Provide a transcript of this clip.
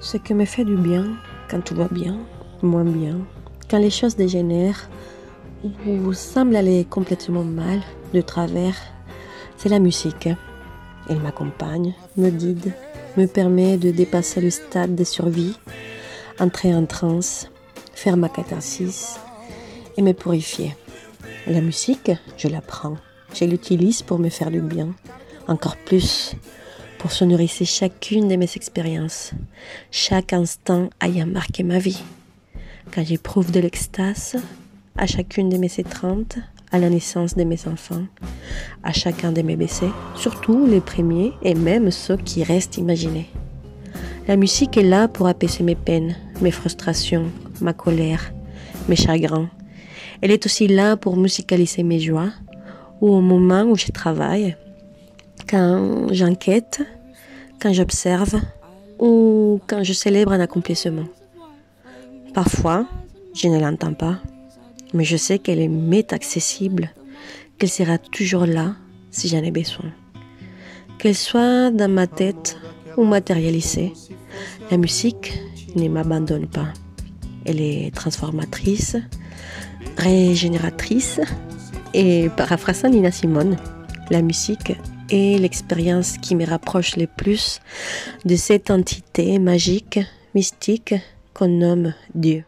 Ce qui me fait du bien, quand tout va bien, moins bien, quand les choses dégénèrent ou semblent aller complètement mal, de travers, c'est la musique. Elle m'accompagne, me guide, me permet de dépasser le stade de survie, entrer en transe, faire ma catharsis et me purifier. La musique, je la prends, je l'utilise pour me faire du bien, encore plus pour se nourrir chacune de mes expériences. Chaque instant ayant marqué ma vie. Quand j'éprouve de l'extase, à chacune de mes étreintes, à la naissance de mes enfants, à chacun de mes baissés, surtout les premiers et même ceux qui restent imaginés. La musique est là pour apaiser mes peines, mes frustrations, ma colère, mes chagrins. Elle est aussi là pour musicaliser mes joies, ou au moment où je travaille, quand j'enquête, quand j'observe ou quand je célèbre un accomplissement. Parfois, je ne l'entends pas, mais je sais qu'elle m'est accessible, qu'elle sera toujours là si j'en ai besoin. Qu'elle soit dans ma tête ou matérialisée, la musique ne m'abandonne pas. Elle est transformatrice, régénératrice et paraphrasant Nina Simone, la musique est l'expérience qui me rapproche le plus de cette entité magique, mystique qu'on nomme Dieu.